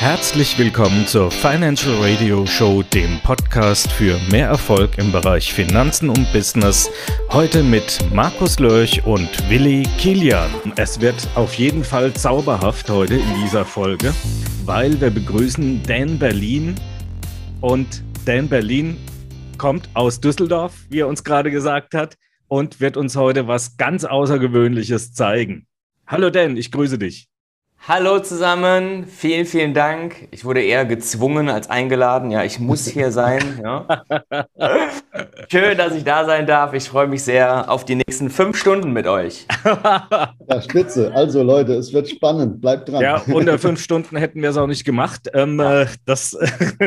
Herzlich willkommen zur Financial Radio Show, dem Podcast für mehr Erfolg im Bereich Finanzen und Business. Heute mit Markus Lörch und Willi Kilian. Es wird auf jeden Fall zauberhaft heute in dieser Folge, weil wir begrüßen Dan Berlin. Und Dan Berlin kommt aus Düsseldorf, wie er uns gerade gesagt hat, und wird uns heute was ganz Außergewöhnliches zeigen. Hallo Dan, ich grüße dich. Hallo zusammen, vielen, vielen Dank. Ich wurde eher gezwungen als eingeladen. Ja, ich muss hier sein. Ja. Schön, dass ich da sein darf. Ich freue mich sehr auf die nächsten fünf Stunden mit euch. Ja, spitze. Also Leute, es wird spannend. Bleibt dran. Ja, unter fünf Stunden hätten wir es auch nicht gemacht. Ähm, ja. Äh, das,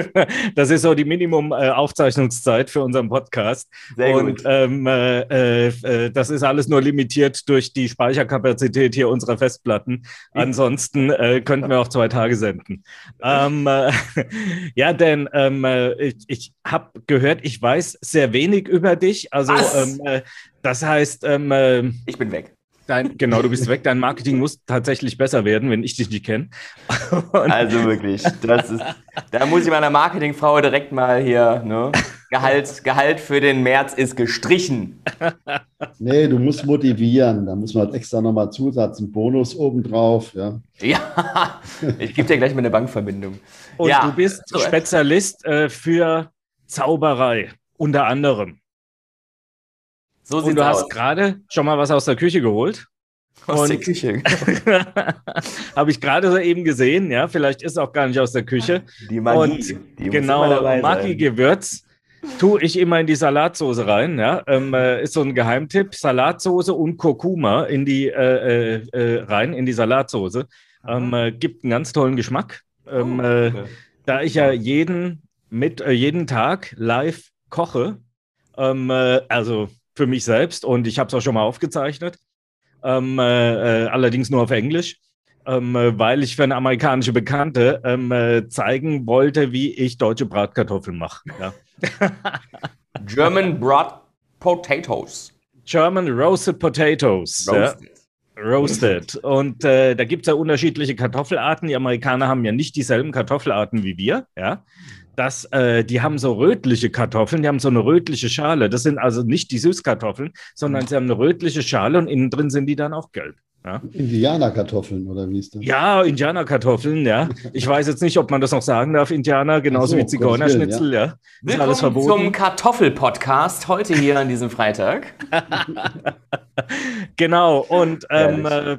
das ist so die Minimum-Aufzeichnungszeit für unseren Podcast. Sehr Und gut. Ähm, äh, äh, das ist alles nur limitiert durch die Speicherkapazität hier unserer Festplatten. Ansonsten ansonsten äh, könnten wir auch zwei Tage senden. Ähm, äh, ja, denn ähm, äh, ich, ich habe gehört, ich weiß sehr wenig über dich. Also ähm, äh, das heißt, ähm, äh, ich bin weg. Dein, genau, du bist weg. Dein Marketing muss tatsächlich besser werden, wenn ich dich nicht kenne. Also wirklich, das ist, da muss ich meiner Marketingfrau direkt mal hier, ne? Gehalt, Gehalt für den März ist gestrichen. Nee, du musst motivieren. Da muss man halt extra nochmal Zusatz, einen Bonus obendrauf. Ja, ja ich gebe dir gleich mal eine Bankverbindung. Und ja. du bist Spezialist äh, für Zauberei, unter anderem. So Und du aus. hast gerade schon mal was aus der Küche geholt. Aus und der Küche. Habe ich gerade so eben gesehen, ja, vielleicht ist es auch gar nicht aus der Küche. Die Magie. Und die genau, Magi-Gewürz tue ich immer in die Salatsoße rein, ja. Ähm, äh, ist so ein Geheimtipp. Salatsoße und Kurkuma in die äh, äh, äh rein, in die Salatsoße. Ähm, äh, gibt einen ganz tollen Geschmack. Ähm, oh, äh, okay. Da ich ja jeden mit jeden Tag live koche, ähm, also für mich selbst und ich habe es auch schon mal aufgezeichnet, ähm, äh, äh, allerdings nur auf Englisch, ähm, äh, weil ich für eine amerikanische Bekannte ähm, äh, zeigen wollte, wie ich deutsche Bratkartoffeln mache. Ja. German Brat Potatoes. German Roasted Potatoes. Roasted. Ja. Roasted. Und äh, da gibt es ja unterschiedliche Kartoffelarten. Die Amerikaner haben ja nicht dieselben Kartoffelarten wie wir. Ja dass äh, die haben so rötliche Kartoffeln, die haben so eine rötliche Schale. Das sind also nicht die Süßkartoffeln, sondern sie haben eine rötliche Schale und innen drin sind die dann auch gelb. Ja. Indianerkartoffeln oder wie ist das? Ja, Indianerkartoffeln, ja. Ich weiß jetzt nicht, ob man das noch sagen darf, Indianer, genauso so, wie Zigeunerschnitzel, ja. ja. Willkommen alles verboten. zum Kartoffelpodcast heute hier an diesem Freitag. genau, und ähm, äh,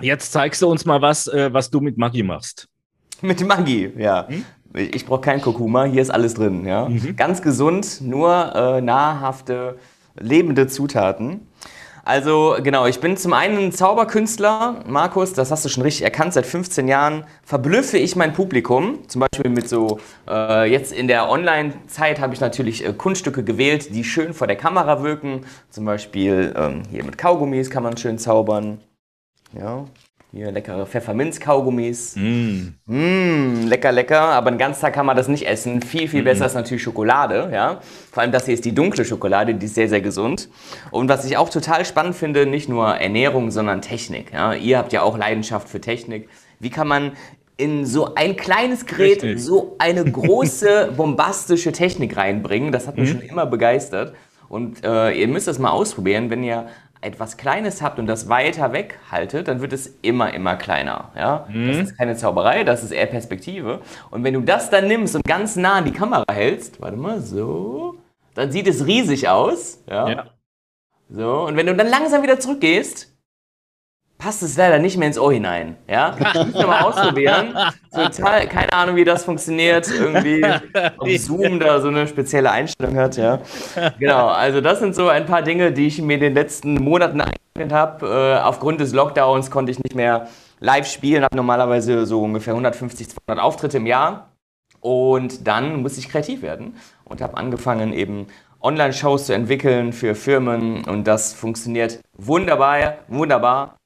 jetzt zeigst du uns mal was, äh, was du mit Maggi machst. Mit Maggi, ja. Hm? Ich brauche kein Kurkuma, hier ist alles drin. Ja? Mhm. Ganz gesund, nur äh, nahrhafte, lebende Zutaten. Also genau, ich bin zum einen ein Zauberkünstler, Markus, das hast du schon richtig erkannt, seit 15 Jahren verblüffe ich mein Publikum. Zum Beispiel mit so, äh, jetzt in der Online-Zeit habe ich natürlich äh, Kunststücke gewählt, die schön vor der Kamera wirken. Zum Beispiel ähm, hier mit Kaugummis kann man schön zaubern. Ja, hier leckere Pfefferminz-Kaugummis. Mm. Mm, lecker, lecker. Aber den ganzen Tag kann man das nicht essen. Viel, viel mm. besser ist natürlich Schokolade. Ja? Vor allem das hier ist die dunkle Schokolade, die ist sehr, sehr gesund. Und was ich auch total spannend finde, nicht nur Ernährung, sondern Technik. Ja? Ihr habt ja auch Leidenschaft für Technik. Wie kann man in so ein kleines Gerät Richtig. so eine große, bombastische Technik reinbringen? Das hat mich mm. schon immer begeistert. Und äh, ihr müsst das mal ausprobieren, wenn ihr etwas Kleines habt und das weiter weg haltet, dann wird es immer, immer kleiner. Ja? Mhm. Das ist keine Zauberei, das ist eher Perspektive. Und wenn du das dann nimmst und ganz nah an die Kamera hältst, warte mal, so, dann sieht es riesig aus. Ja? ja. So, und wenn du dann langsam wieder zurückgehst, passt es leider nicht mehr ins Ohr hinein. Ja? Müssen wir mal ausprobieren. Total, keine Ahnung, wie das funktioniert. Irgendwie, ob Zoom da so eine spezielle Einstellung hat. Ja? Genau, also das sind so ein paar Dinge, die ich mir in den letzten Monaten eingestellt habe. Äh, aufgrund des Lockdowns konnte ich nicht mehr live spielen, habe normalerweise so ungefähr 150, 200 Auftritte im Jahr. Und dann musste ich kreativ werden und habe angefangen eben Online-Shows zu entwickeln für Firmen und das funktioniert wunderbar, wunderbar.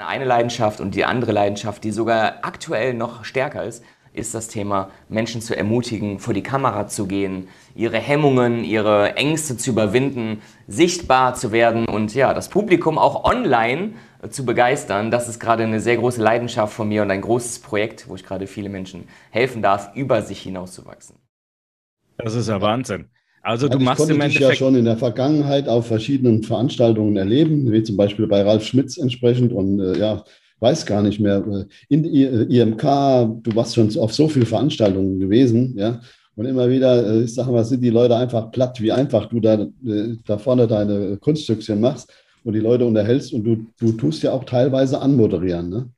Eine Leidenschaft und die andere Leidenschaft, die sogar aktuell noch stärker ist, ist das Thema, Menschen zu ermutigen, vor die Kamera zu gehen, ihre Hemmungen, ihre Ängste zu überwinden, sichtbar zu werden und ja, das Publikum auch online äh, zu begeistern. Das ist gerade eine sehr große Leidenschaft von mir und ein großes Projekt, wo ich gerade viele Menschen helfen darf, über sich hinauszuwachsen. Das ist ja Wahnsinn. Also, du machst im Endeffekt. ja schon in der Vergangenheit auf verschiedenen Veranstaltungen erleben, wie zum Beispiel bei Ralf Schmitz entsprechend und äh, ja, weiß gar nicht mehr. Äh, in IMK, du warst schon auf so vielen Veranstaltungen gewesen, ja. Und immer wieder, äh, ich sage mal, sind die Leute einfach platt, wie einfach du da, äh, da vorne deine Kunststückchen machst und die Leute unterhältst und du, du tust ja auch teilweise anmoderieren, ne?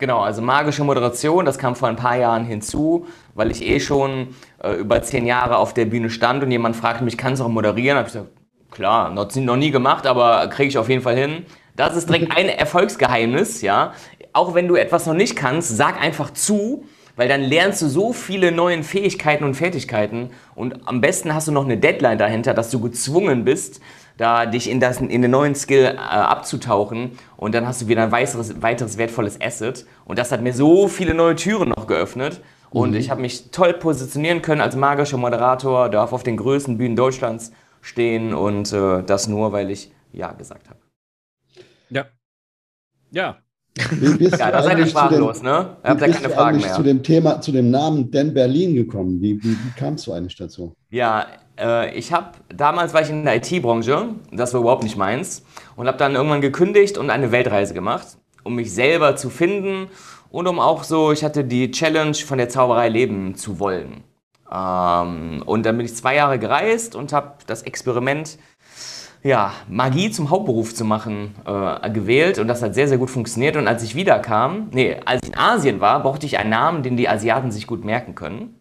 Genau, also magische Moderation, das kam vor ein paar Jahren hinzu, weil ich eh schon äh, über zehn Jahre auf der Bühne stand und jemand fragte mich, kannst du auch moderieren? Habe ich gesagt, klar, noch, noch nie gemacht, aber kriege ich auf jeden Fall hin. Das ist direkt ein Erfolgsgeheimnis, ja. Auch wenn du etwas noch nicht kannst, sag einfach zu, weil dann lernst du so viele neue Fähigkeiten und Fertigkeiten und am besten hast du noch eine Deadline dahinter, dass du gezwungen bist, da dich in, das, in den neuen Skill äh, abzutauchen und dann hast du wieder ein weiteres, weiteres wertvolles Asset und das hat mir so viele neue Türen noch geöffnet und mhm. ich habe mich toll positionieren können als magischer Moderator, darf auf den größten Bühnen Deutschlands stehen und äh, das nur, weil ich Ja gesagt habe. Ja. Ja. Ja, da seid ihr sprachlos, ne? Ihr habt ja keine Fragen mehr. zu dem Thema, zu dem Namen Dan Berlin gekommen? Wie, wie, wie kamst du eigentlich dazu? Ja, äh, ich habe, damals war ich in der IT-Branche, das war überhaupt nicht meins, und habe dann irgendwann gekündigt und eine Weltreise gemacht, um mich selber zu finden und um auch so, ich hatte die Challenge von der Zauberei leben zu wollen. Ähm, und dann bin ich zwei Jahre gereist und habe das Experiment ja, Magie zum Hauptberuf zu machen, äh, gewählt und das hat sehr, sehr gut funktioniert. Und als ich wiederkam, nee, als ich in Asien war, brauchte ich einen Namen, den die Asiaten sich gut merken können.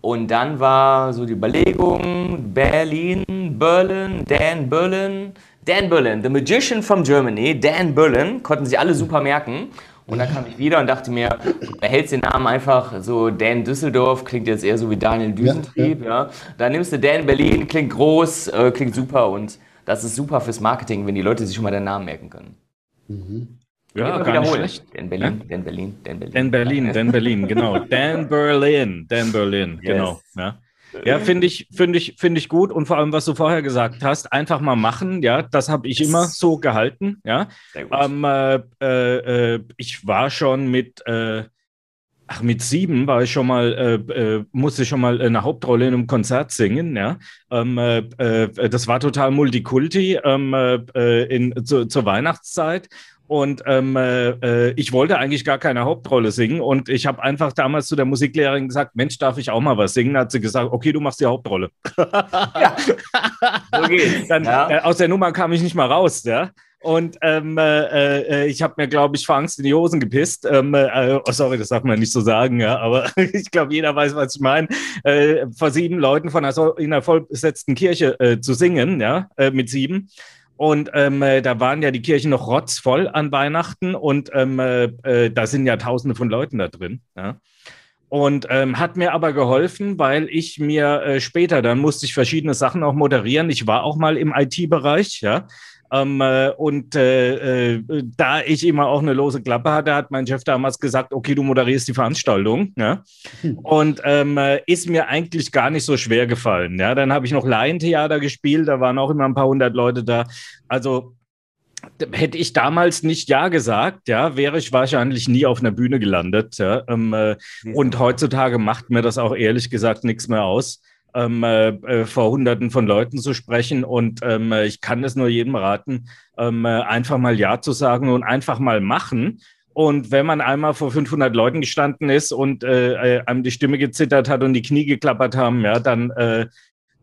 Und dann war so die Überlegung, Berlin, Berlin, Dan Berlin, Dan Berlin, The Magician from Germany, Dan Berlin, konnten sie alle super merken. Und dann kam ich wieder und dachte mir, behältst den Namen einfach so Dan Düsseldorf, klingt jetzt eher so wie Daniel Düsentrieb, ja. ja. Dann nimmst du Dan Berlin, klingt groß, äh, klingt super und das ist super fürs Marketing, wenn die Leute sich schon mal den Namen merken können. Mhm. Ja, gar nicht schlecht. Dan Berlin, ja? Dan Berlin, Dan Berlin. Dan Berlin, Dan Berlin, genau. Dan Berlin, Dan Berlin, yes. genau. Ja. Ja, finde ich, finde ich, finde ich gut. Und vor allem, was du vorher gesagt hast, einfach mal machen. Ja, das habe ich immer so gehalten. Ja, ähm, äh, äh, ich war schon mit, äh, ach, mit sieben war ich schon mal, äh, äh, musste ich schon mal eine Hauptrolle in einem Konzert singen. Ja, ähm, äh, das war total Multikulti ähm, in, zu, zur Weihnachtszeit. Und ähm, äh, ich wollte eigentlich gar keine Hauptrolle singen. Und ich habe einfach damals zu der Musiklehrerin gesagt: Mensch, darf ich auch mal was singen? Hat sie gesagt: Okay, du machst die Hauptrolle. ja. so geht's. Dann, ja. äh, aus der Nummer kam ich nicht mal raus. Ja. Und ähm, äh, äh ich habe mir, glaube ich, vor Angst in die Hosen gepisst. Ähm, äh, oh, sorry, das darf man nicht so sagen, ja, aber ich glaube, jeder weiß, was ich meine. Äh, vor sieben Leuten von einer, in einer vollbesetzten Kirche äh, zu singen, ja, äh, mit sieben. Und ähm, äh, da waren ja die Kirchen noch rotzvoll an Weihnachten und ähm, äh, äh, da sind ja tausende von Leuten da drin. Ja. Und ähm, hat mir aber geholfen, weil ich mir äh, später, dann musste ich verschiedene Sachen auch moderieren. Ich war auch mal im IT-Bereich, ja. Ähm, äh, und äh, äh, da ich immer auch eine lose Klappe hatte, hat mein Chef damals gesagt, okay, du moderierst die Veranstaltung. Ja? Hm. Und ähm, äh, ist mir eigentlich gar nicht so schwer gefallen. Ja? Dann habe ich noch Laientheater gespielt, da waren auch immer ein paar hundert Leute da. Also hätte ich damals nicht Ja gesagt, ja, wäre ich wahrscheinlich nie auf einer Bühne gelandet. Ja, ähm, äh, und heutzutage macht mir das auch ehrlich gesagt nichts mehr aus ähm, äh, äh, vor Hunderten von Leuten zu sprechen. Und ähm, ich kann es nur jedem raten, ähm, äh, einfach mal Ja zu sagen und einfach mal machen. Und wenn man einmal vor 500 Leuten gestanden ist und äh, äh, einem die Stimme gezittert hat und die Knie geklappert haben, ja, dann äh,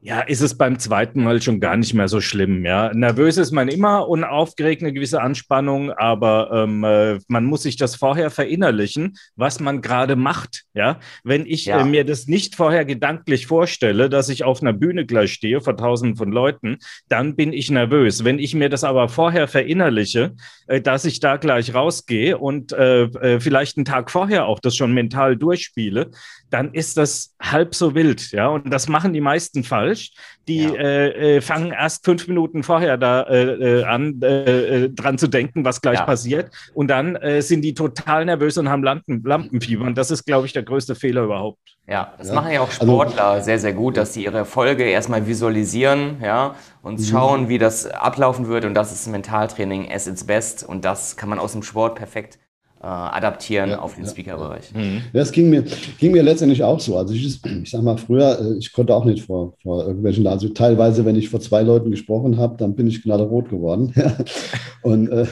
ja, ist es beim zweiten Mal schon gar nicht mehr so schlimm. Ja, nervös ist man immer und aufgeregt eine gewisse Anspannung, aber ähm, äh, man muss sich das vorher verinnerlichen, was man gerade macht. Ja, wenn ich ja. äh, mir das nicht vorher gedanklich vorstelle, dass ich auf einer Bühne gleich stehe vor Tausenden von Leuten, dann bin ich nervös. Wenn ich mir das aber vorher verinnerliche, äh, dass ich da gleich rausgehe und äh, äh, vielleicht einen Tag vorher auch das schon mental durchspiele, dann ist das halb so wild. Ja, und das machen die meisten falsch falsch. Die ja. äh, äh, fangen erst fünf Minuten vorher da äh, äh an, äh, dran zu denken, was gleich ja. passiert. Und dann sind die total nervös und haben Lampen, Lampenfieber. Und das ist, glaube ich, der größte Fehler überhaupt. Ja, das ja. machen ja auch also Sportler also, sehr, sehr gut, dass sie ihre Erfolge erstmal visualisieren, ja, und mhm. schauen, wie das ablaufen wird. Und das ist Mentaltraining as its best. Und das kann man aus dem Sport perfekt äh, adaptieren ja, auf den ja, Speaker-Bereich. Mhm. Ja, es ging mir, ging mir letztendlich auch so. Also ich, ich sag mal, früher, äh, ich konnte auch nicht vor, vor irgendwelchen, also teilweise, wenn ich vor zwei Leuten gesprochen habe, dann bin ich knallerot geworden. und äh,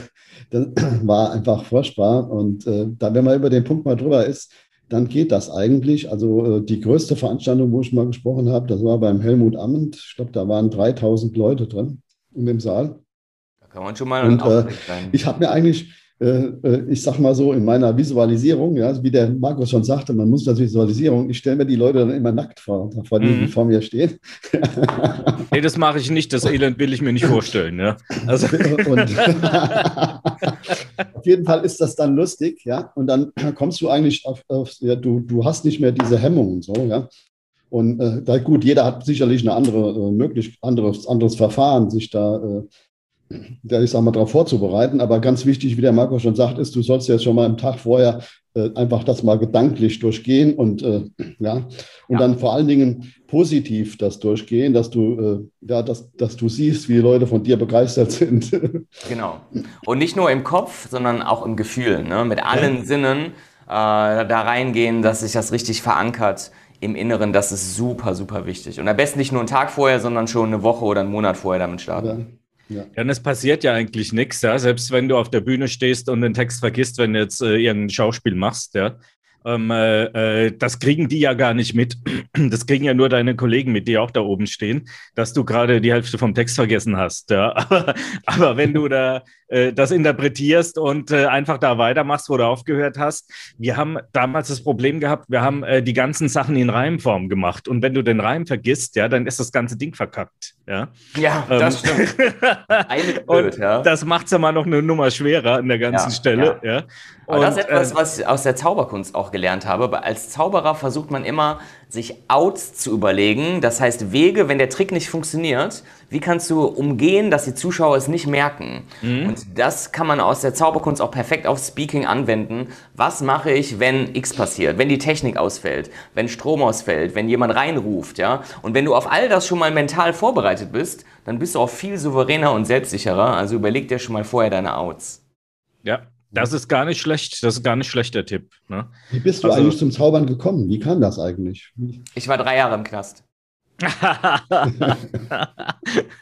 das war einfach furchtbar. Und äh, da, wenn man über den Punkt mal drüber ist, dann geht das eigentlich. Also äh, die größte Veranstaltung, wo ich mal gesprochen habe, das war beim Helmut Amment. Ich glaube, da waren 3000 Leute drin in dem Saal. Da kann man schon mal und, äh, Ich habe mir eigentlich äh, äh, ich sag mal so, in meiner Visualisierung, ja, wie der Markus schon sagte, man muss das Visualisierung, ich stelle mir die Leute dann immer nackt vor, vor, die, mhm. vor mir stehen. nee, das mache ich nicht, das Elend will ich mir nicht vorstellen. Ja. Also. Und, auf jeden Fall ist das dann lustig, ja, und dann kommst du eigentlich auf, auf ja, du, du hast nicht mehr diese Hemmungen, so, ja. Und äh, da, gut, jeder hat sicherlich eine andere, äh, möglich, anderes, anderes Verfahren, sich da äh, der ich sag mal, darauf vorzubereiten. Aber ganz wichtig, wie der Marco schon sagt, ist, du sollst jetzt schon mal am Tag vorher äh, einfach das mal gedanklich durchgehen und äh, ja, und ja. dann vor allen Dingen positiv das durchgehen, dass du äh, ja, dass, dass du siehst, wie Leute von dir begeistert sind. Genau. Und nicht nur im Kopf, sondern auch im Gefühl, ne? mit allen ja. Sinnen äh, da reingehen, dass sich das richtig verankert im Inneren, das ist super, super wichtig. Und am besten nicht nur einen Tag vorher, sondern schon eine Woche oder einen Monat vorher damit starten. Ja. Ja. und es passiert ja eigentlich nichts, ja. Selbst wenn du auf der Bühne stehst und den Text vergisst, wenn du jetzt äh, irgendein Schauspiel machst, ja. Ähm, äh, äh, das kriegen die ja gar nicht mit. Das kriegen ja nur deine Kollegen mit, die auch da oben stehen, dass du gerade die Hälfte vom Text vergessen hast. Ja. Aber, aber wenn du da äh, das interpretierst und äh, einfach da weitermachst, wo du aufgehört hast. Wir haben damals das Problem gehabt, wir haben äh, die ganzen Sachen in Reimform gemacht. Und wenn du den Reim vergisst, ja, dann ist das ganze Ding verkackt. Ja, ja ähm, das stimmt. und ja. Das macht es ja mal noch eine Nummer schwerer an der ganzen ja, Stelle. Ja. ja. Aber das ist etwas, äh, was ich aus der Zauberkunst auch gelernt habe. Als Zauberer versucht man immer, sich Outs zu überlegen. Das heißt, Wege, wenn der Trick nicht funktioniert, wie kannst du umgehen, dass die Zuschauer es nicht merken? Mhm. Und das kann man aus der Zauberkunst auch perfekt auf Speaking anwenden. Was mache ich, wenn X passiert, wenn die Technik ausfällt, wenn Strom ausfällt, wenn jemand reinruft, ja? Und wenn du auf all das schon mal mental vorbereitet bist, dann bist du auch viel souveräner und selbstsicherer. Also überleg dir schon mal vorher deine Outs. Ja, das ist gar nicht schlecht. Das ist gar nicht schlechter Tipp. Ne? Wie bist du also, eigentlich zum Zaubern gekommen? Wie kam das eigentlich? Ich war drei Jahre im Knast.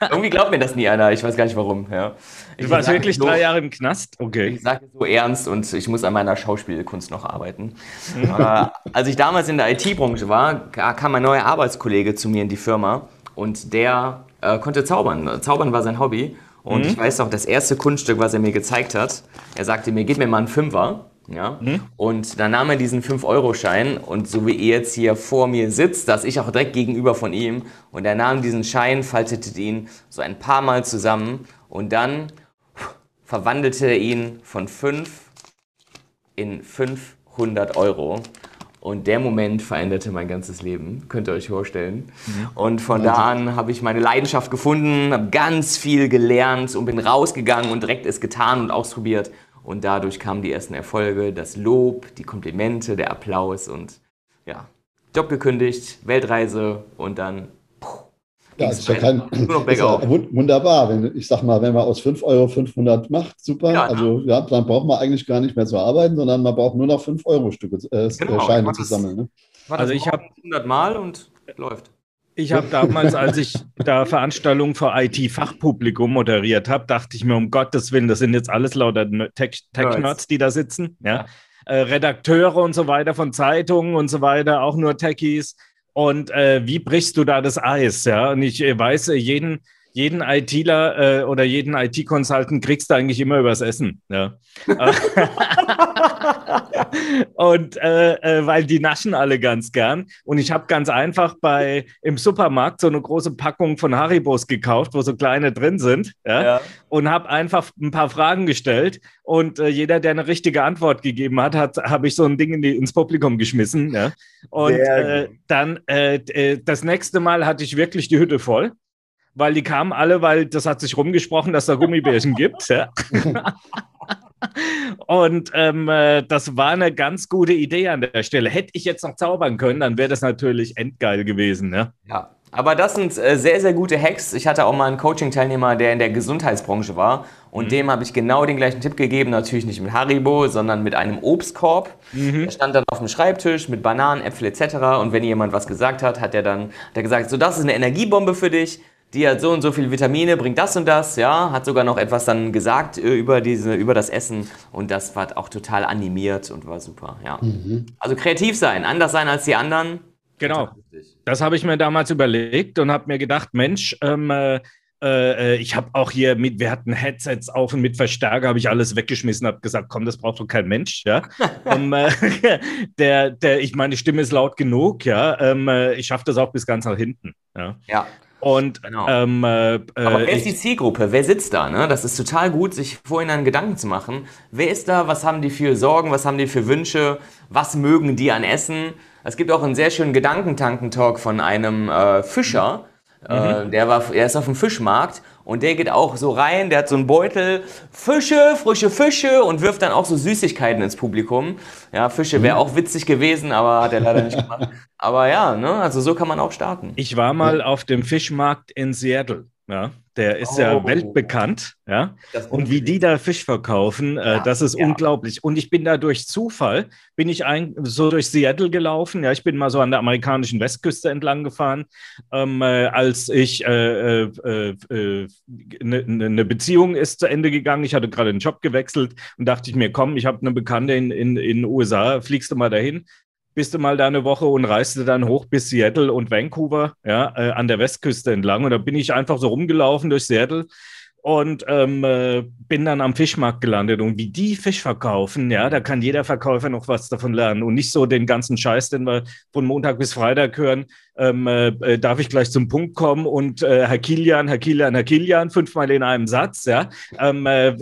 Irgendwie glaubt mir das nie einer. Ich weiß gar nicht warum. Ja. Du warst wirklich so, drei Jahre im Knast? Okay. Ich sage so ernst und ich muss an meiner Schauspielkunst noch arbeiten. äh, als ich damals in der IT-Branche war, kam ein neuer Arbeitskollege zu mir in die Firma und der äh, konnte zaubern. Zaubern war sein Hobby. Und mhm. ich weiß auch, das erste Kunststück, was er mir gezeigt hat, er sagte mir, gib mir mal einen Fünfer. Ja? Mhm. Und dann nahm er diesen 5-Euro-Schein und so wie er jetzt hier vor mir sitzt, dass ich auch direkt gegenüber von ihm und er nahm diesen Schein, faltete ihn so ein paar Mal zusammen und dann verwandelte er ihn von 5 in 500 Euro. Und der Moment veränderte mein ganzes Leben, könnt ihr euch vorstellen. Mhm. Und von da an habe ich meine Leidenschaft gefunden, habe ganz viel gelernt und bin rausgegangen und direkt es getan und ausprobiert. Und dadurch kamen die ersten Erfolge, das Lob, die Komplimente, der Applaus und ja, Job gekündigt, Weltreise und dann. Ja, ist ja kein, ist ja wunderbar. Wenn, ich sag mal, wenn man aus 5 Euro 500 macht, super. Ja, also ja, dann braucht man eigentlich gar nicht mehr zu arbeiten, sondern man braucht nur noch 5 Euro Stücke, äh, genau, Scheine zu sammeln. Ne? Also ich habe 100 Mal und läuft. Ich habe damals, als ich da Veranstaltungen für IT-Fachpublikum moderiert habe, dachte ich mir, um Gottes Willen, das sind jetzt alles lauter Tech-Nerds, die da sitzen. Ja? Äh, Redakteure und so weiter von Zeitungen und so weiter, auch nur Techies. Und äh, wie brichst du da das Eis? Ja? Und ich äh, weiß, jeden, jeden ITler äh, oder jeden IT-Consultant kriegst du eigentlich immer übers Essen. Ja? und äh, äh, weil die naschen alle ganz gern. Und ich habe ganz einfach bei im Supermarkt so eine große Packung von Haribos gekauft, wo so kleine drin sind. Ja? ja. Und habe einfach ein paar Fragen gestellt. Und äh, jeder, der eine richtige Antwort gegeben hat, hat habe ich so ein Ding in die, ins Publikum geschmissen. Ja? Und äh, dann äh, äh, das nächste Mal hatte ich wirklich die Hütte voll weil die kamen alle, weil das hat sich rumgesprochen, dass da Gummibärchen gibt. Ja. Und ähm, äh, das war eine ganz gute Idee an der Stelle. Hätte ich jetzt noch zaubern können, dann wäre das natürlich endgeil gewesen. Ne? Ja, aber das sind äh, sehr, sehr gute Hacks. Ich hatte auch mal einen Coaching-Teilnehmer, der in der Gesundheitsbranche war. Und mhm. dem habe ich genau den gleichen Tipp gegeben. Natürlich nicht mit Haribo, sondern mit einem Obstkorb. Mhm. Der stand dann auf dem Schreibtisch mit Bananen, Äpfel etc. Und wenn jemand was gesagt hat, hat er dann hat er gesagt, so das ist eine Energiebombe für dich die hat so und so viele Vitamine, bringt das und das, ja, hat sogar noch etwas dann gesagt äh, über, diese, über das Essen und das war auch total animiert und war super, ja. Mhm. Also kreativ sein, anders sein als die anderen. Genau, das habe ich mir damals überlegt und habe mir gedacht, Mensch, ähm, äh, äh, ich habe auch hier mit, wir hatten Headsets auf und mit Verstärker habe ich alles weggeschmissen, habe gesagt, komm, das braucht doch kein Mensch, ja. um, äh, der, der, ich meine, Stimme ist laut genug, ja. Ähm, äh, ich schaffe das auch bis ganz nach hinten, ja. Ja, und genau. ähm, äh, Aber wer ist die Zielgruppe? Wer sitzt da? Ne? Das ist total gut, sich vorhin einen Gedanken zu machen. Wer ist da? Was haben die für Sorgen? Was haben die für Wünsche? Was mögen die an Essen? Es gibt auch einen sehr schönen Gedankentanken-Talk von einem äh, Fischer. Mhm. Äh, der, war, er ist auf dem Fischmarkt und der geht auch so rein, der hat so einen Beutel, Fische, frische Fische und wirft dann auch so Süßigkeiten ins Publikum. Ja, Fische wäre mhm. auch witzig gewesen, aber hat er leider nicht gemacht. Aber ja, ne, also so kann man auch starten. Ich war mal auf dem Fischmarkt in Seattle. Ja, der ist oh. ja weltbekannt, ja. Und wie die da Fisch verkaufen, äh, ja, das ist ja. unglaublich. Und ich bin da durch Zufall, bin ich ein, so durch Seattle gelaufen. Ja, ich bin mal so an der amerikanischen Westküste entlang gefahren, ähm, äh, als ich eine äh, äh, äh ne, ne, ne Beziehung ist zu Ende gegangen. Ich hatte gerade den Job gewechselt und dachte ich mir, komm, ich habe eine Bekannte in, in, in den USA, fliegst du mal dahin bist du mal da eine Woche und reiste dann hoch bis Seattle und Vancouver, ja, äh, an der Westküste entlang. Und da bin ich einfach so rumgelaufen durch Seattle und ähm, äh, bin dann am Fischmarkt gelandet. Und wie die Fisch verkaufen, ja, da kann jeder Verkäufer noch was davon lernen und nicht so den ganzen Scheiß, den wir von Montag bis Freitag hören, ähm, äh, äh, darf ich gleich zum Punkt kommen und äh, Herr Kilian, Herr Kilian, Herr Kilian, fünfmal in einem Satz, ja. Ähm, äh,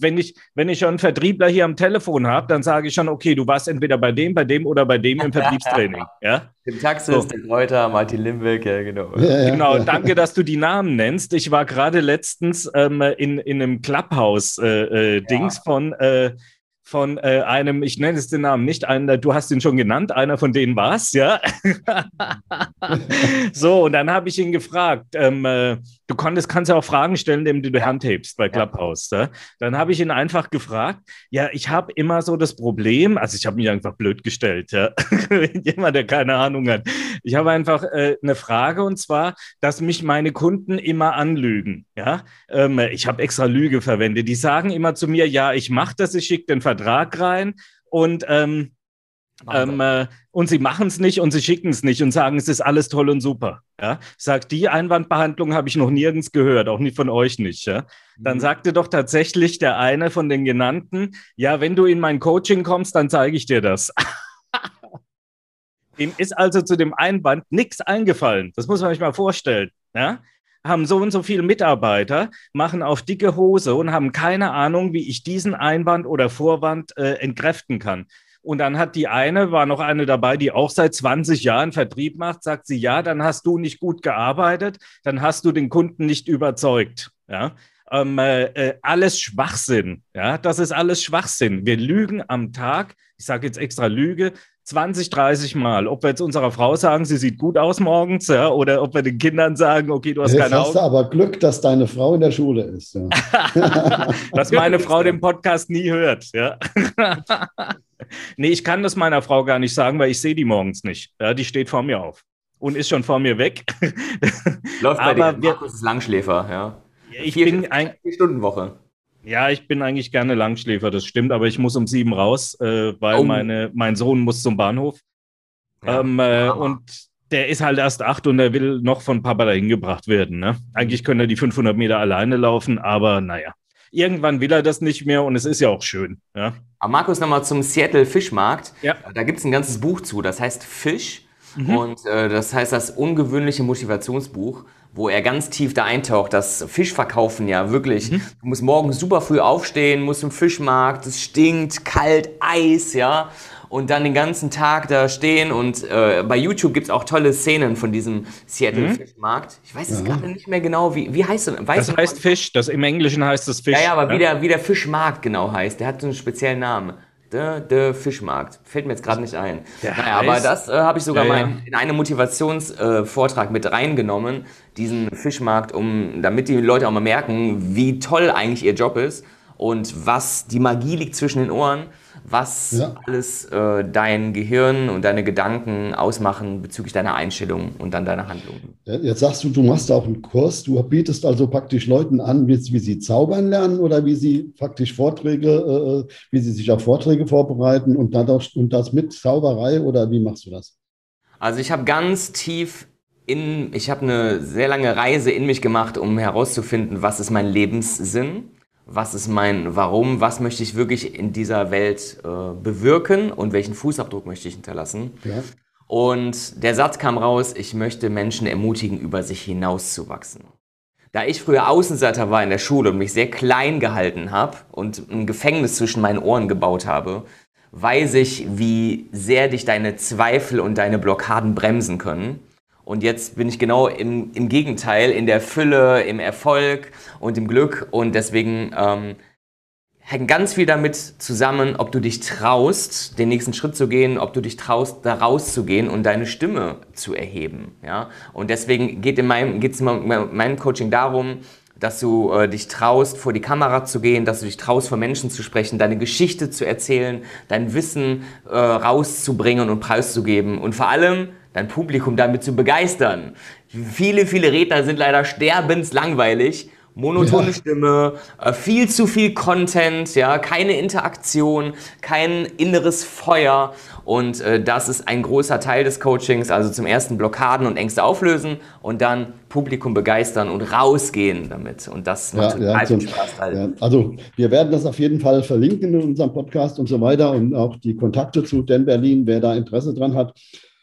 wenn, ich, wenn ich schon einen Vertriebler hier am Telefon habe, dann sage ich schon, okay, du warst entweder bei dem, bei dem oder bei dem im Vertriebstraining, ja. Dem Taxis, so. der Kräuter, Martin Limbeck, ja, genau. Ja, ja. Genau, danke, dass du die Namen nennst. Ich war gerade letztens ähm, in, in einem Clubhouse-Dings äh, äh, ja. von von äh, einem, ich nenne es den Namen nicht, einer, du hast ihn schon genannt, einer von denen war es, ja. so, und dann habe ich ihn gefragt, ähm, äh, du konntest, kannst ja auch Fragen stellen, indem du die Hand hebst bei Clubhouse. Ja. Ja? Dann habe ich ihn einfach gefragt, ja, ich habe immer so das Problem, also ich habe mich einfach blöd gestellt, ja. Jemand, der keine Ahnung hat. Ich habe einfach äh, eine Frage und zwar, dass mich meine Kunden immer anlügen, ja. Ähm, ich habe extra Lüge verwendet. Die sagen immer zu mir, ja, ich mache das, ich schicke den Vertrag Vertrag rein und ähm, ähm, äh, und sie machen es nicht und sie schicken es nicht und sagen, es ist alles toll und super. Ja? Sagt, die Einwandbehandlung habe ich noch nirgends gehört, auch nicht von euch nicht. Ja? Dann mhm. sagte doch tatsächlich der eine von den genannten, ja, wenn du in mein Coaching kommst, dann zeige ich dir das. Ihm ist also zu dem Einwand nichts eingefallen. Das muss man sich mal vorstellen. Ja? haben so und so viele Mitarbeiter, machen auf dicke Hose und haben keine Ahnung, wie ich diesen Einwand oder Vorwand äh, entkräften kann. Und dann hat die eine, war noch eine dabei, die auch seit 20 Jahren Vertrieb macht, sagt sie, ja, dann hast du nicht gut gearbeitet, dann hast du den Kunden nicht überzeugt. Ja. Ähm, äh, äh alles Schwachsinn. Ja, das ist alles Schwachsinn. Wir lügen am Tag. Ich sage jetzt extra Lüge. 20, 30 Mal. Ob wir jetzt unserer Frau sagen, sie sieht gut aus morgens, ja, oder ob wir den Kindern sagen, okay, du hast jetzt keine hast Augen. du aber Glück, dass deine Frau in der Schule ist. Ja. dass meine Frau den Podcast nie hört, ja. nee, ich kann das meiner Frau gar nicht sagen, weil ich sehe die morgens nicht. Ja, die steht vor mir auf und ist schon vor mir weg. Läuft bei aber dir. Markus ist Langschläfer, ja. Ich vier, bin ein vier Stunden Woche. Ja, ich bin eigentlich gerne Langschläfer, das stimmt, aber ich muss um sieben raus, äh, weil oh. meine, mein Sohn muss zum Bahnhof. Ja, ähm, äh, und der ist halt erst acht und der will noch von Papa dahin gebracht werden. Ne? Eigentlich können er die 500 Meter alleine laufen, aber naja. irgendwann will er das nicht mehr und es ist ja auch schön. Ja. Aber Markus, nochmal zum Seattle Fischmarkt. Ja. Da gibt es ein ganzes Buch zu, das heißt Fisch. Mhm. Und äh, das heißt das ungewöhnliche Motivationsbuch, wo er ganz tief da eintaucht, das Fischverkaufen ja wirklich. Mhm. Du musst morgens super früh aufstehen, musst im Fischmarkt, es stinkt, kalt, Eis, ja und dann den ganzen Tag da stehen. Und äh, bei YouTube gibt es auch tolle Szenen von diesem Seattle mhm. Fischmarkt. Ich weiß es gerade nicht mehr genau, wie, wie heißt das? Weißt das heißt? Fisch, das im Englischen heißt es Fisch. Ja, ja, aber ja? Wie, der, wie der Fischmarkt genau heißt, der hat so einen speziellen Namen. Der, der Fischmarkt. Fällt mir jetzt gerade nicht ein. Der naja, aber das äh, habe ich sogar ja, mal in, in einen Motivationsvortrag äh, mit reingenommen, diesen Fischmarkt, um, damit die Leute auch mal merken, wie toll eigentlich ihr Job ist und was die Magie liegt zwischen den Ohren was ja. alles äh, dein Gehirn und deine Gedanken ausmachen bezüglich deiner Einstellung und dann deiner Handlung. Jetzt sagst du, du machst auch einen Kurs, du bietest also praktisch Leuten an, wie, wie sie zaubern lernen oder wie sie praktisch Vorträge, äh, äh, wie sie sich auf Vorträge vorbereiten und, dadurch, und das mit Zauberei oder wie machst du das? Also ich habe ganz tief in, ich habe eine sehr lange Reise in mich gemacht, um herauszufinden, was ist mein Lebenssinn was ist mein Warum, was möchte ich wirklich in dieser Welt äh, bewirken und welchen Fußabdruck möchte ich hinterlassen. Ja. Und der Satz kam raus, ich möchte Menschen ermutigen, über sich hinauszuwachsen. Da ich früher Außenseiter war in der Schule und mich sehr klein gehalten habe und ein Gefängnis zwischen meinen Ohren gebaut habe, weiß ich, wie sehr dich deine Zweifel und deine Blockaden bremsen können. Und jetzt bin ich genau im, im Gegenteil, in der Fülle, im Erfolg und im Glück. Und deswegen ähm, hängt ganz viel damit zusammen, ob du dich traust, den nächsten Schritt zu gehen, ob du dich traust, da rauszugehen und deine Stimme zu erheben. Ja? Und deswegen geht in meinem, geht's in meinem Coaching darum, dass du äh, dich traust, vor die Kamera zu gehen, dass du dich traust, vor Menschen zu sprechen, deine Geschichte zu erzählen, dein Wissen äh, rauszubringen und preiszugeben und vor allem dein Publikum damit zu begeistern. Viele, viele Redner sind leider sterbenslangweilig. Monotone ja. Stimme, äh, viel zu viel Content, ja, keine Interaktion, kein inneres Feuer. Und äh, das ist ein großer Teil des Coachings. Also zum ersten Blockaden und Ängste auflösen und dann Publikum begeistern und rausgehen damit. Und das macht ja, total ja, viel Spaß. Halt. Ja, also wir werden das auf jeden Fall verlinken in unserem Podcast und so weiter und auch die Kontakte zu Den Berlin, wer da Interesse dran hat.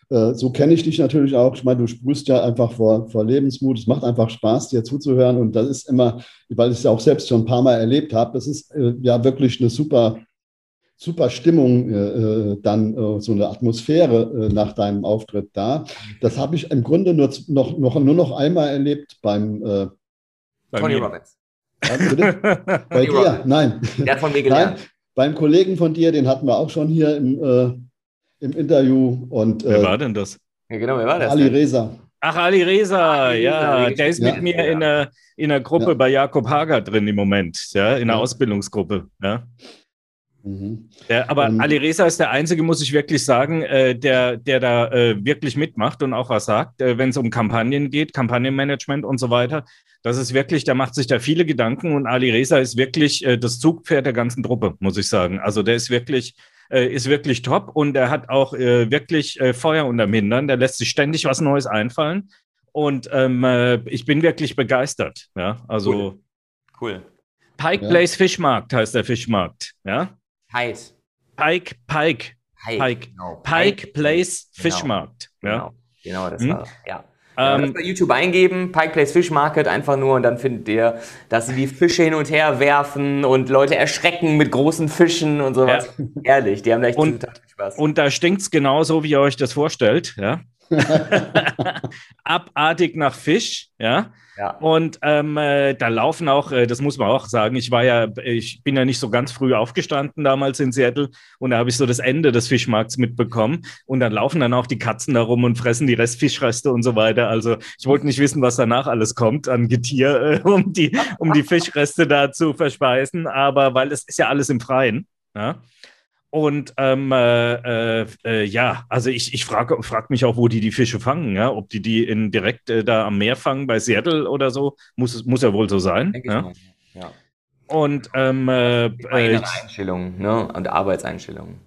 Äh, so kenne ich dich natürlich auch. Ich meine, du sprühst ja einfach vor, vor Lebensmut. Es macht einfach Spaß, dir zuzuhören. Und das ist immer, weil ich es ja auch selbst schon ein paar Mal erlebt habe, das ist äh, ja wirklich eine super, super Stimmung, äh, äh dann äh, so eine Atmosphäre äh, nach deinem Auftritt da. Das habe ich im Grunde nur noch, noch, nur noch einmal erlebt beim Bei Tony Robbins. Bei dir? Nein. Der hat von mir gelernt. Nein, beim Kollegen von dir, den hatten wir auch schon hier im im Interview. Und, wer äh, war denn das? Ja, genau, wer war das? Ali denn? Reza. Ach, Ali Reza, ja, der ist ja. mit mir ja. in einer, in einer Gruppe ja. bei Jakob Hager drin im Moment, ja, in einer Ausbildungsgruppe, ja. Mhm. Der, aber um, Ali Reza ist der Einzige, muss ich wirklich sagen, äh, der, der da äh, wirklich mitmacht und auch was sagt, äh, wenn es um Kampagnen geht, Kampagnenmanagement und so weiter. Das ist wirklich, der macht sich da viele Gedanken und Ali Reza ist wirklich äh, das Zugpferd der ganzen Truppe, muss ich sagen. Also der ist wirklich, äh, ist wirklich top und er hat auch äh, wirklich äh, Feuer unterm Hintern. Der lässt sich ständig was Neues einfallen. Und ähm, äh, ich bin wirklich begeistert. Ja, also. Cool. cool. Pike ja. Place Fischmarkt heißt der Fischmarkt. Ja. Heiß. Pike, Pike. Pike, Pike, genau. Pike, Pike Place genau. Fischmarkt. Genau. Ja. Genau, das hm? war. Ja, ähm, bei YouTube eingeben, Pike Place Fish Market einfach nur und dann findet ihr, dass sie die Fische hin und her werfen und Leute erschrecken mit großen Fischen und sowas. Ja. Ehrlich, die haben da echt und, Spaß. Und da stinkt es genauso, wie ihr euch das vorstellt, ja. Abartig nach Fisch, ja. Und ähm, äh, da laufen auch, äh, das muss man auch sagen, ich war ja, ich bin ja nicht so ganz früh aufgestanden damals in Seattle und da habe ich so das Ende des Fischmarkts mitbekommen und dann laufen dann auch die Katzen da rum und fressen die Restfischreste und so weiter. Also ich wollte nicht wissen, was danach alles kommt an Getier, äh, um, die, um die Fischreste da zu verspeisen, aber weil es ist ja alles im Freien. Ja. Und ähm, äh, äh, ja, also ich, ich frage frag mich auch, wo die die Fische fangen, ja? ob die die in, direkt äh, da am Meer fangen, bei Seattle oder so. Muss, muss ja wohl so sein. Ja? ja? Und ähm, äh, äh Einstellungen ne? und Arbeitseinstellungen.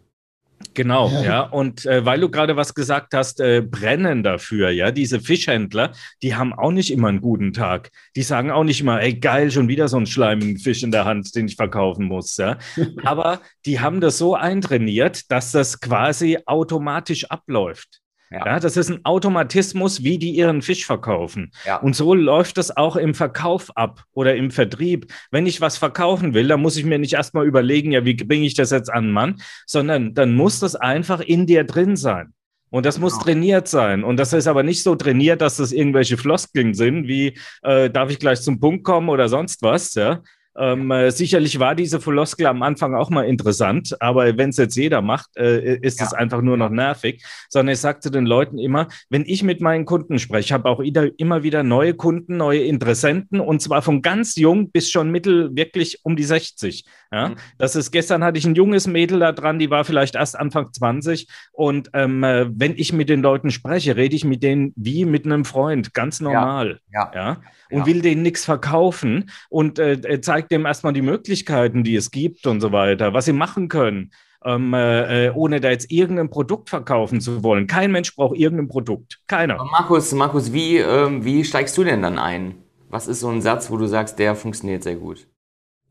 Genau, ja. ja. Und äh, weil du gerade was gesagt hast, äh, brennen dafür, ja, diese Fischhändler, die haben auch nicht immer einen guten Tag. Die sagen auch nicht immer, ey, geil, schon wieder so einen schleimigen Fisch in der Hand, den ich verkaufen muss, ja. Aber die haben das so eintrainiert, dass das quasi automatisch abläuft. Ja. ja. das ist ein Automatismus, wie die ihren Fisch verkaufen. Ja. Und so läuft das auch im Verkauf ab oder im Vertrieb. Wenn ich was verkaufen will, dann muss ich mir nicht erstmal überlegen, ja, wie bringe ich das jetzt an den Mann, sondern dann muss das einfach in dir drin sein. Und das muss genau. trainiert sein. Und das ist aber nicht so trainiert, dass das irgendwelche Floskeln sind, wie äh, darf ich gleich zum Punkt kommen oder sonst was, ja. Ähm, äh, sicherlich war diese Floskel am Anfang auch mal interessant, aber wenn es jetzt jeder macht, äh, ist es einfach nur noch nervig. Sondern ich sage zu den Leuten immer, wenn ich mit meinen Kunden spreche, habe auch immer wieder neue Kunden, neue Interessenten und zwar von ganz jung bis schon mittel wirklich um die 60. Ja? Mhm. Das ist, gestern hatte ich ein junges Mädel da dran, die war vielleicht erst Anfang 20 und ähm, äh, wenn ich mit den Leuten spreche, rede ich mit denen wie mit einem Freund, ganz normal. Ja. ja? Und ja. will denen nichts verkaufen und äh, zeige zeigt dem erstmal die Möglichkeiten, die es gibt und so weiter, was sie machen können. Ähm, äh, äh, ohne da jetzt irgendein Produkt verkaufen zu wollen. Kein Mensch braucht irgendein Produkt. Keiner. Markus, Markus, wie, ähm, wie steigst du denn dann ein? Was ist so ein Satz, wo du sagst, der funktioniert sehr gut?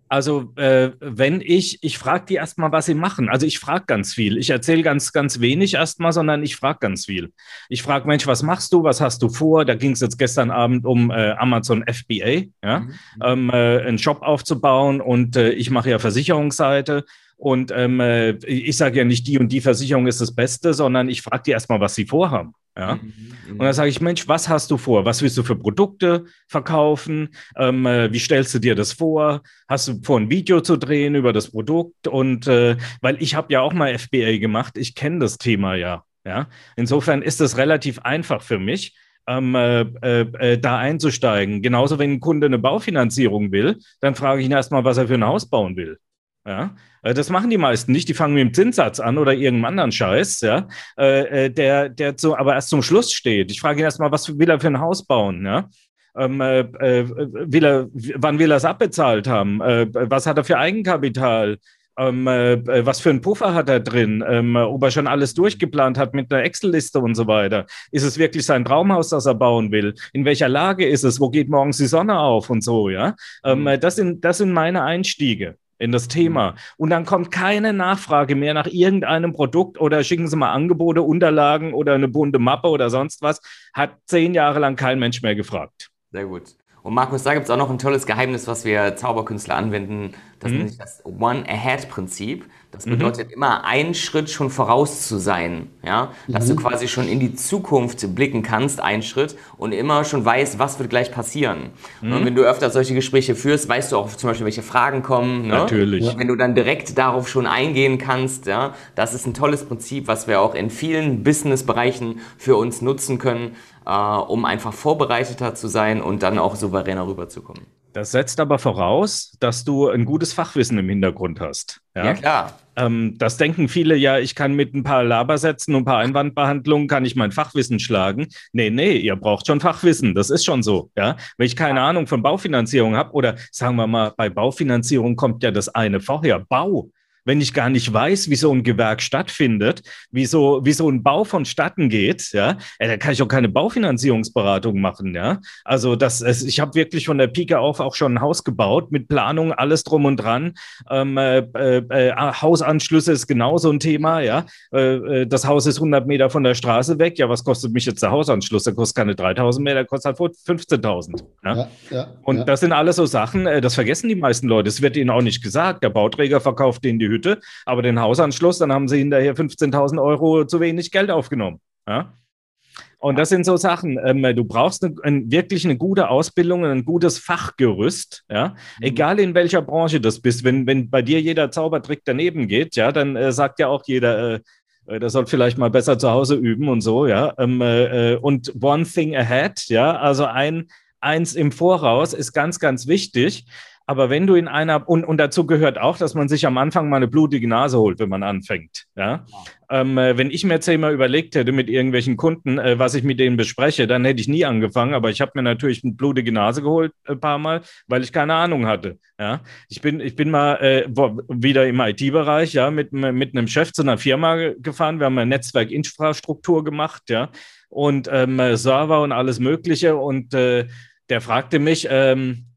Also, äh, wenn ich, ich frage die erstmal, was sie machen. Also, ich frage ganz viel. Ich erzähle ganz, ganz wenig erstmal, sondern ich frage ganz viel. Ich frage, Mensch, was machst du? Was hast du vor? Da ging es jetzt gestern Abend um äh, Amazon FBA, ja, mhm. ähm, äh, einen Shop aufzubauen und äh, ich mache ja Versicherungsseite. Und ähm, äh, ich sage ja nicht, die und die Versicherung ist das Beste, sondern ich frage die erstmal, was sie vorhaben. Ja? Mhm, mhm. Und dann sage ich, Mensch, was hast du vor? Was willst du für Produkte verkaufen? Ähm, äh, wie stellst du dir das vor? Hast du vor, ein Video zu drehen über das Produkt? Und äh, weil ich habe ja auch mal FBA gemacht, ich kenne das Thema ja. ja. Insofern ist es relativ einfach für mich. Ähm, äh, äh, äh, da einzusteigen. Genauso, wenn ein Kunde eine Baufinanzierung will, dann frage ich ihn erstmal, was er für ein Haus bauen will. Ja, äh, das machen die meisten nicht. Die fangen mit dem Zinssatz an oder irgendeinem anderen Scheiß, ja, äh, äh, der, der so, aber erst zum Schluss steht. Ich frage ihn erstmal, was will er für ein Haus bauen, ja? Ähm, äh, will er, wann will er es abbezahlt haben? Äh, was hat er für Eigenkapital? Ähm, äh, was für einen Puffer hat er drin? Ähm, ob er schon alles durchgeplant hat mit einer Excel-Liste und so weiter? Ist es wirklich sein Traumhaus, das er bauen will? In welcher Lage ist es? Wo geht morgens die Sonne auf und so, ja? Ähm, mhm. das, sind, das sind meine Einstiege in das Thema. Mhm. Und dann kommt keine Nachfrage mehr nach irgendeinem Produkt oder schicken Sie mal Angebote, Unterlagen oder eine bunte Mappe oder sonst was. Hat zehn Jahre lang kein Mensch mehr gefragt. Sehr gut. Und Markus, da gibt es auch noch ein tolles Geheimnis, was wir Zauberkünstler anwenden. Das mhm. nennt sich das One-Ahead-Prinzip. Das mhm. bedeutet mhm. immer, einen Schritt schon voraus zu sein. Ja? Dass mhm. du quasi schon in die Zukunft blicken kannst, einen Schritt, und immer schon weißt, was wird gleich passieren. Mhm. Und wenn du öfter solche Gespräche führst, weißt du auch zum Beispiel, welche Fragen kommen. Ne? Natürlich. Und wenn du dann direkt darauf schon eingehen kannst, ja, das ist ein tolles Prinzip, was wir auch in vielen Business-Bereichen für uns nutzen können, äh, um einfach vorbereiteter zu sein und dann auch souveräner rüberzukommen. Das setzt aber voraus, dass du ein gutes Fachwissen im Hintergrund hast. Ja, ja klar. Ähm, das denken viele ja, ich kann mit ein paar Labersätzen und ein paar Einwandbehandlungen kann ich mein Fachwissen schlagen. Nee, nee, ihr braucht schon Fachwissen. Das ist schon so. Ja? Wenn ich keine Ahnung von Baufinanzierung habe oder sagen wir mal, bei Baufinanzierung kommt ja das eine vorher, Bau wenn ich gar nicht weiß, wie so ein Gewerk stattfindet, wie so, wie so ein Bau vonstatten geht, ja, da kann ich auch keine Baufinanzierungsberatung machen, ja. Also das, ich habe wirklich von der Pike auf auch schon ein Haus gebaut mit Planung, alles drum und dran. Ähm, äh, äh, Hausanschlüsse ist genauso ein Thema, ja. Äh, äh das Haus ist 100 Meter von der Straße weg. Ja, was kostet mich jetzt der Hausanschluss? Der kostet keine 3000 mehr, der kostet halt 15.000. Ja? Ja, ja, und ja. das sind alles so Sachen, äh, das vergessen die meisten Leute. Es wird ihnen auch nicht gesagt. Der Bauträger verkauft denen die Hütte, aber den Hausanschluss, dann haben sie hinterher 15.000 Euro zu wenig Geld aufgenommen. Ja? Und das sind so Sachen. Ähm, du brauchst eine, ein, wirklich eine gute Ausbildung, ein gutes Fachgerüst, ja. Mhm. Egal in welcher Branche das bist. Wenn, wenn bei dir jeder Zaubertrick daneben geht, ja, dann äh, sagt ja auch jeder, äh, äh der soll vielleicht mal besser zu Hause üben und so, ja. Ähm, äh, und one thing ahead, ja, also ein, eins im Voraus ist ganz, ganz wichtig. Aber wenn du in einer, und, und dazu gehört auch, dass man sich am Anfang mal eine blutige Nase holt, wenn man anfängt. Ja? ja. Ähm, äh, wenn ich mir immer überlegt hätte mit irgendwelchen Kunden, äh, was ich mit denen bespreche, dann hätte ich nie angefangen. Aber ich habe mir natürlich eine blutige Nase geholt ein äh, paar Mal, weil ich keine Ahnung hatte. Ja? Ich, bin, ich bin mal äh, wieder im IT-Bereich ja, mit, mit einem Chef zu einer Firma gefahren. Wir haben eine Netzwerkinfrastruktur gemacht, ja, und ähm, Server und alles Mögliche. Und äh, der fragte mich, ähm,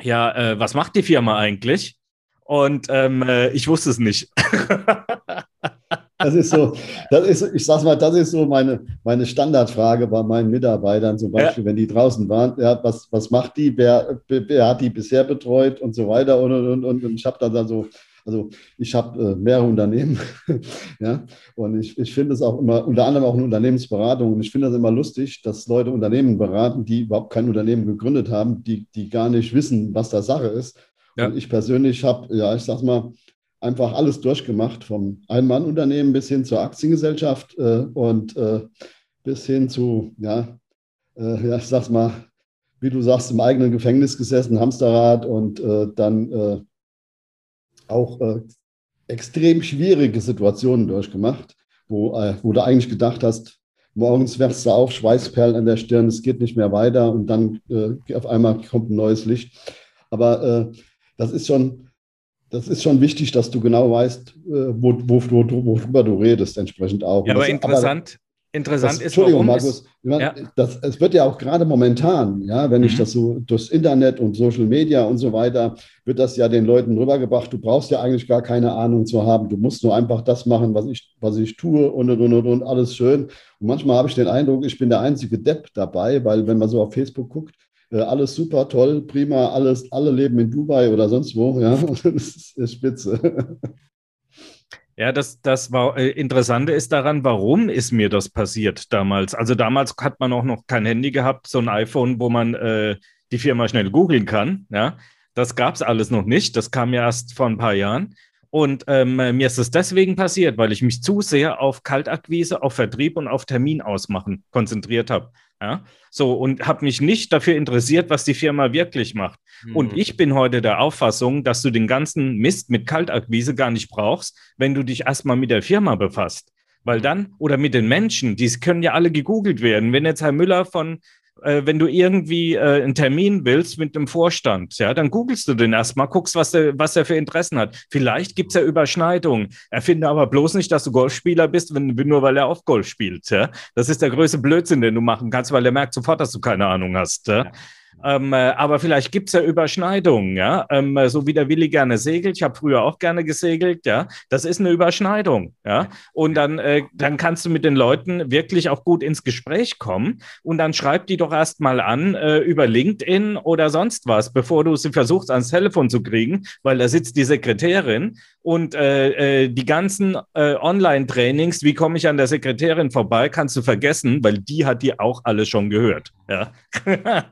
ja, äh, was macht die Firma eigentlich? Und ähm, äh, ich wusste es nicht. das ist so, das ist, ich sag's mal, das ist so meine, meine Standardfrage bei meinen Mitarbeitern, zum Beispiel, ja. wenn die draußen waren, ja, was, was macht die, wer, wer hat die bisher betreut und so weiter. Und, und, und, und ich habe dann, dann so also ich habe äh, mehrere Unternehmen, ja, und ich, ich finde es auch immer, unter anderem auch eine Unternehmensberatung, und ich finde das immer lustig, dass Leute Unternehmen beraten, die überhaupt kein Unternehmen gegründet haben, die, die gar nicht wissen, was da Sache ist. Ja. Und ich persönlich habe, ja, ich sag's mal, einfach alles durchgemacht, vom Ein-Mann-Unternehmen bis hin zur Aktiengesellschaft äh, und äh, bis hin zu, ja, äh, ja, ich sag's mal, wie du sagst, im eigenen Gefängnis gesessen, Hamsterrad und äh, dann äh, auch äh, extrem schwierige Situationen durchgemacht, wo, äh, wo du eigentlich gedacht hast, morgens wärst du auf, Schweißperlen an der Stirn, es geht nicht mehr weiter und dann äh, auf einmal kommt ein neues Licht. Aber äh, das ist schon, das ist schon wichtig, dass du genau weißt, äh, wo, wo, wo, worüber du redest, entsprechend auch. Ja, aber interessant, Interessant das, ist, Entschuldigung, Markus, ja. das, es wird ja auch gerade momentan, ja, wenn mhm. ich das so durchs Internet und Social Media und so weiter, wird das ja den Leuten rübergebracht. Du brauchst ja eigentlich gar keine Ahnung zu haben. Du musst nur einfach das machen, was ich, was ich tue und und und und alles schön. Und manchmal habe ich den Eindruck, ich bin der einzige Depp dabei, weil wenn man so auf Facebook guckt, äh, alles super toll, prima, alles, alle leben in Dubai oder sonst wo, ja, das ist spitze. Ja, das, das war äh, Interessante ist daran, warum ist mir das passiert damals? Also damals hat man auch noch kein Handy gehabt, so ein iPhone, wo man äh, die Firma schnell googeln kann. Ja, das gab es alles noch nicht. Das kam ja erst vor ein paar Jahren. Und ähm, mir ist es deswegen passiert, weil ich mich zu sehr auf Kaltakquise, auf Vertrieb und auf Termin ausmachen konzentriert habe. Ja, so und habe mich nicht dafür interessiert, was die Firma wirklich macht. Mhm. Und ich bin heute der Auffassung, dass du den ganzen Mist mit Kaltakquise gar nicht brauchst, wenn du dich erstmal mit der Firma befasst. Weil dann, oder mit den Menschen, die können ja alle gegoogelt werden. Wenn jetzt Herr Müller von äh, wenn du irgendwie äh, einen Termin willst mit dem Vorstand, ja, dann googelst du den erstmal, guckst, was der, was er für Interessen hat. Vielleicht gibt es ja Überschneidungen. Erfinde aber bloß nicht, dass du Golfspieler bist, wenn, nur weil er auf Golf spielt. Ja? Das ist der größte Blödsinn, den du machen kannst, weil er merkt sofort, dass du keine Ahnung hast. Ja? Ja. Ähm, äh, aber vielleicht gibt es ja Überschneidungen, ja. Ähm, äh, so wie der Willi gerne segelt. Ich habe früher auch gerne gesegelt, ja. Das ist eine Überschneidung, ja. Und dann, äh, dann kannst du mit den Leuten wirklich auch gut ins Gespräch kommen. Und dann schreib die doch erst mal an äh, über LinkedIn oder sonst was, bevor du sie versuchst, ans Telefon zu kriegen, weil da sitzt die Sekretärin und äh, äh, die ganzen äh, Online-Trainings, wie komme ich an der Sekretärin vorbei, kannst du vergessen, weil die hat die auch alle schon gehört. Ja?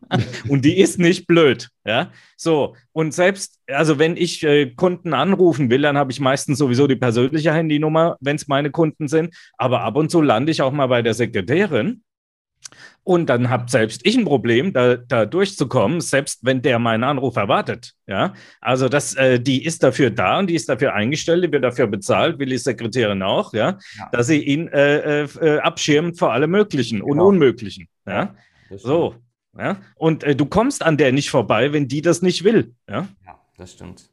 und die ist nicht blöd. Ja, so. Und selbst, also wenn ich äh, Kunden anrufen will, dann habe ich meistens sowieso die persönliche Handynummer, wenn es meine Kunden sind. Aber ab und zu lande ich auch mal bei der Sekretärin und dann habe selbst ich ein Problem, da, da durchzukommen, selbst wenn der meinen Anruf erwartet. Ja, also das, äh, die ist dafür da und die ist dafür eingestellt, die wird dafür bezahlt, will die Sekretärin auch, ja, ja. dass sie ihn äh, äh, abschirmt vor allem Möglichen genau. und Unmöglichen. Ja, so. Ja, und äh, du kommst an der nicht vorbei, wenn die das nicht will. Ja, ja das stimmt.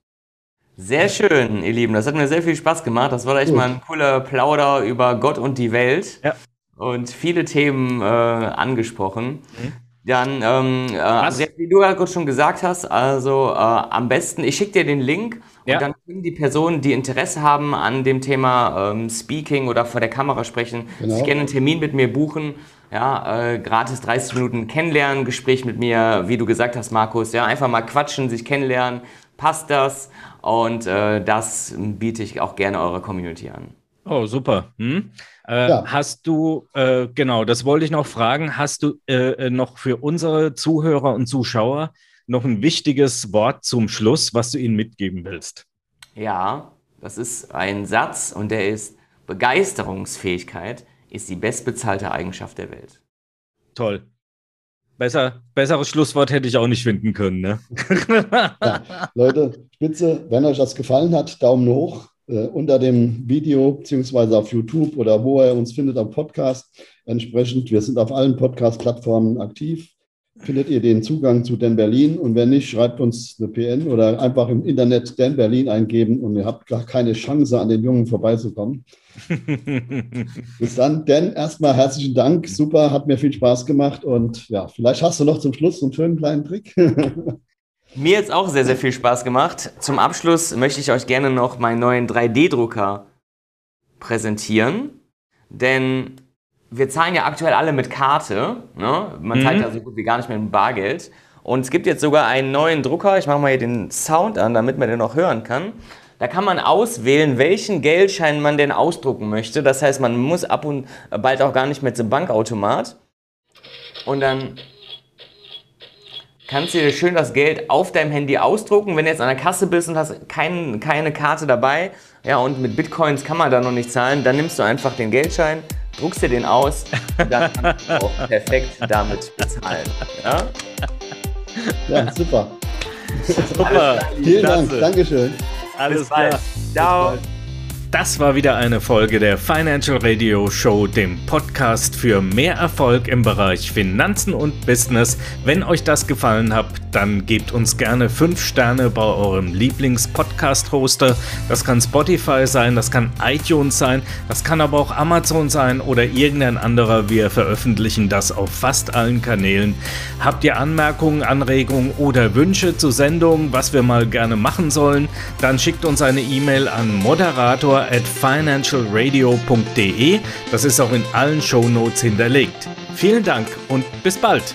Sehr schön, ihr Lieben. Das hat mir sehr viel Spaß gemacht. Das war echt Gut. mal ein cooler Plauder über Gott und die Welt. Ja und viele Themen äh, angesprochen. Mhm. Dann, ähm, äh, also, wie du ja gerade schon gesagt hast, also äh, am besten, ich schicke dir den Link ja. und dann können die Personen, die Interesse haben an dem Thema ähm, Speaking oder vor der Kamera sprechen, genau. sich gerne einen Termin mit mir buchen. Ja, äh, gratis 30 Minuten kennenlernen, Gespräch mit mir, wie du gesagt hast, Markus. Ja, einfach mal quatschen, sich kennenlernen. Passt das? Und äh, das biete ich auch gerne eurer Community an. Oh, super. Hm? Äh, ja. Hast du, äh, genau, das wollte ich noch fragen, hast du äh, äh, noch für unsere Zuhörer und Zuschauer noch ein wichtiges Wort zum Schluss, was du ihnen mitgeben willst? Ja, das ist ein Satz und der ist, Begeisterungsfähigkeit ist die bestbezahlte Eigenschaft der Welt. Toll. Besser, besseres Schlusswort hätte ich auch nicht finden können. Ne? ja, Leute, spitze, wenn euch das gefallen hat, Daumen hoch äh, unter dem Video, beziehungsweise auf YouTube oder wo ihr uns findet am Podcast. Entsprechend, wir sind auf allen Podcast-Plattformen aktiv findet ihr den Zugang zu Den Berlin und wenn nicht, schreibt uns eine PN oder einfach im Internet Den Berlin eingeben und ihr habt gar keine Chance, an den Jungen vorbeizukommen. Bis dann, denn erstmal herzlichen Dank, super, hat mir viel Spaß gemacht und ja, vielleicht hast du noch zum Schluss einen schönen kleinen Trick. mir jetzt auch sehr, sehr viel Spaß gemacht. Zum Abschluss möchte ich euch gerne noch meinen neuen 3D-Drucker präsentieren, denn wir zahlen ja aktuell alle mit Karte. Ne? Man mhm. zahlt ja so gut wie gar nicht mehr mit Bargeld. Und es gibt jetzt sogar einen neuen Drucker. Ich mache mal hier den Sound an, damit man den noch hören kann. Da kann man auswählen, welchen Geldschein man denn ausdrucken möchte. Das heißt, man muss ab und bald auch gar nicht mehr zum Bankautomat. Und dann kannst du dir schön das Geld auf deinem Handy ausdrucken. Wenn du jetzt an der Kasse bist und hast kein, keine Karte dabei, ja, und mit Bitcoins kann man da noch nicht zahlen, dann nimmst du einfach den Geldschein, druckst dir den aus und dann kannst du auch perfekt damit bezahlen. Ja, ja super. Super. Vielen Dank. Dankeschön. Alles Bis klar. Ciao. Das war wieder eine Folge der Financial Radio Show, dem Podcast für mehr Erfolg im Bereich Finanzen und Business. Wenn euch das gefallen hat, dann gebt uns gerne 5 Sterne bei eurem Lieblings-Podcast-Hoster. Das kann Spotify sein, das kann iTunes sein, das kann aber auch Amazon sein oder irgendein anderer. Wir veröffentlichen das auf fast allen Kanälen. Habt ihr Anmerkungen, Anregungen oder Wünsche zur Sendung, was wir mal gerne machen sollen, dann schickt uns eine E-Mail an moderator at financialradio.de. Das ist auch in allen Shownotes hinterlegt. Vielen Dank und bis bald.